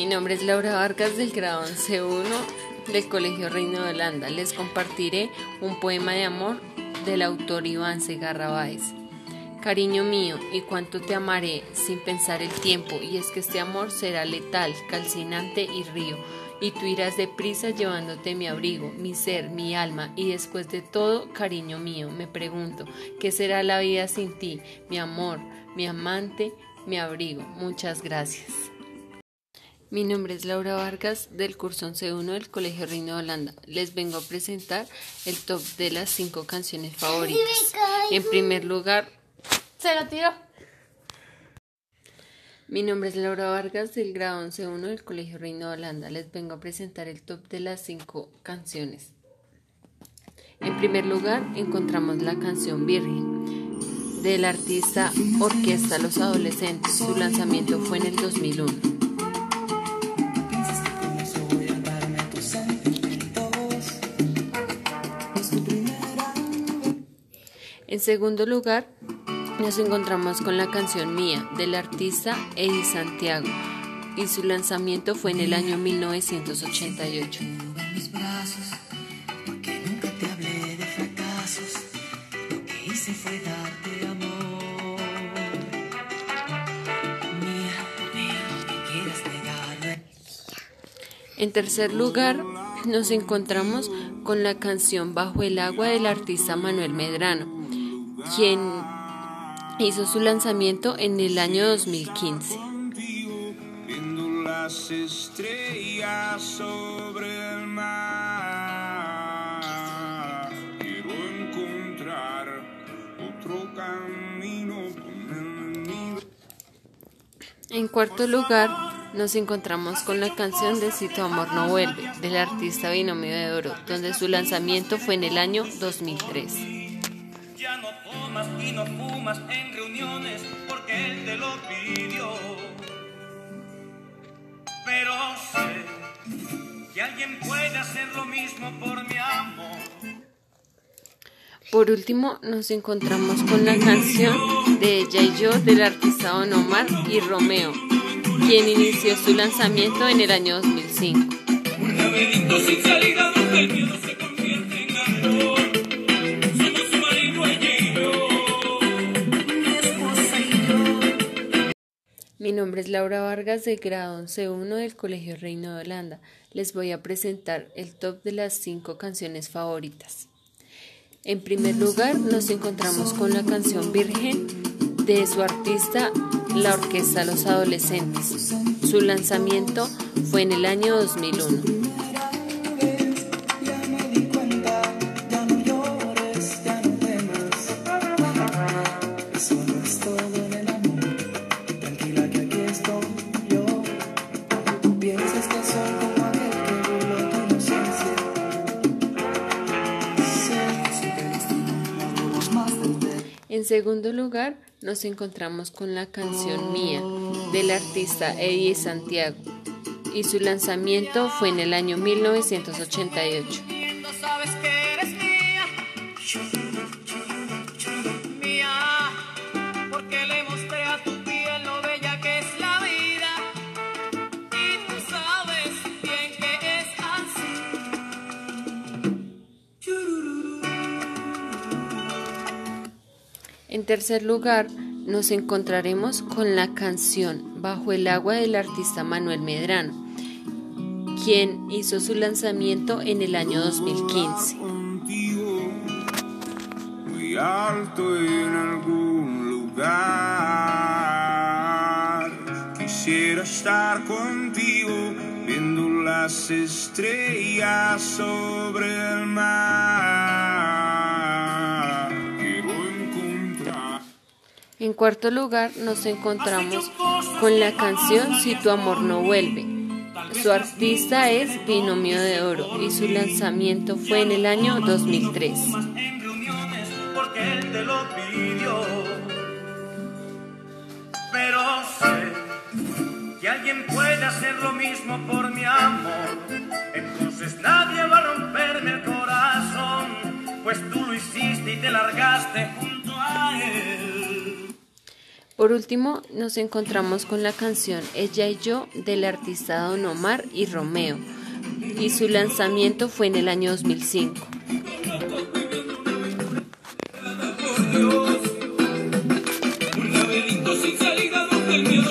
Mi nombre es Laura Vargas del grado 11.1 del Colegio Reino de Holanda. Les compartiré un poema de amor del autor Iván Segarra Báez. Cariño mío, y cuánto te amaré sin pensar el tiempo, y es que este amor será letal, calcinante y río, y tú irás deprisa llevándote mi abrigo, mi ser, mi alma, y después de todo, cariño mío, me pregunto, ¿qué será la vida sin ti, mi amor, mi amante, mi abrigo? Muchas gracias. Mi nombre es Laura Vargas del curso 11.1 del Colegio Reino de Holanda. Les vengo a presentar el top de las cinco canciones favoritas. En primer lugar, se lo tiró. Mi nombre es Laura Vargas del grado 11.1 del Colegio Reino de Holanda. Les vengo a presentar el top de las cinco canciones. En primer lugar, encontramos la canción Virgen del artista Orquesta Los Adolescentes. Su lanzamiento fue en el 2001. En segundo lugar, nos encontramos con la canción Mía del artista Eddie Santiago y su lanzamiento fue en el año 1988. En tercer lugar, nos encontramos con la canción Bajo el agua del artista Manuel Medrano quien hizo su lanzamiento en el año 2015. En cuarto lugar, nos encontramos con la canción de Si tu amor no vuelve, del artista Binomio de Oro, donde su lanzamiento fue en el año 2003 y no fumas en reuniones porque él te lo pidió. Pero sé que alguien puede hacer lo mismo por mi amor. Por último, nos encontramos con la canción de Ella y yo del artista Don Omar y Romeo, quien inició su lanzamiento en el año 2005. Mi nombre es Laura Vargas de grado 11.1 del Colegio Reino de Holanda. Les voy a presentar el top de las cinco canciones favoritas. En primer lugar, nos encontramos con la canción Virgen de su artista, la Orquesta Los Adolescentes. Su lanzamiento fue en el año 2001. Segundo lugar, nos encontramos con la canción Mía del artista Eddie Santiago y su lanzamiento fue en el año 1988. En tercer lugar, nos encontraremos con la canción Bajo el agua del artista Manuel Medrano, quien hizo su lanzamiento en el año 2015. Muy alto en algún lugar, quisiera estar contigo viendo las estrellas sobre el mar. En cuarto lugar nos encontramos con la canción Si tu amor no vuelve. Su artista es Binomio de Oro y su lanzamiento fue en el año 2003. Pero sé que alguien puede hacer lo mismo por mi amor. Entonces nadie va a romperme el corazón, pues tú lo hiciste y te largaste. Por último, nos encontramos con la canción Ella y yo del artista Don Omar y Romeo, y su lanzamiento fue en el año 2005.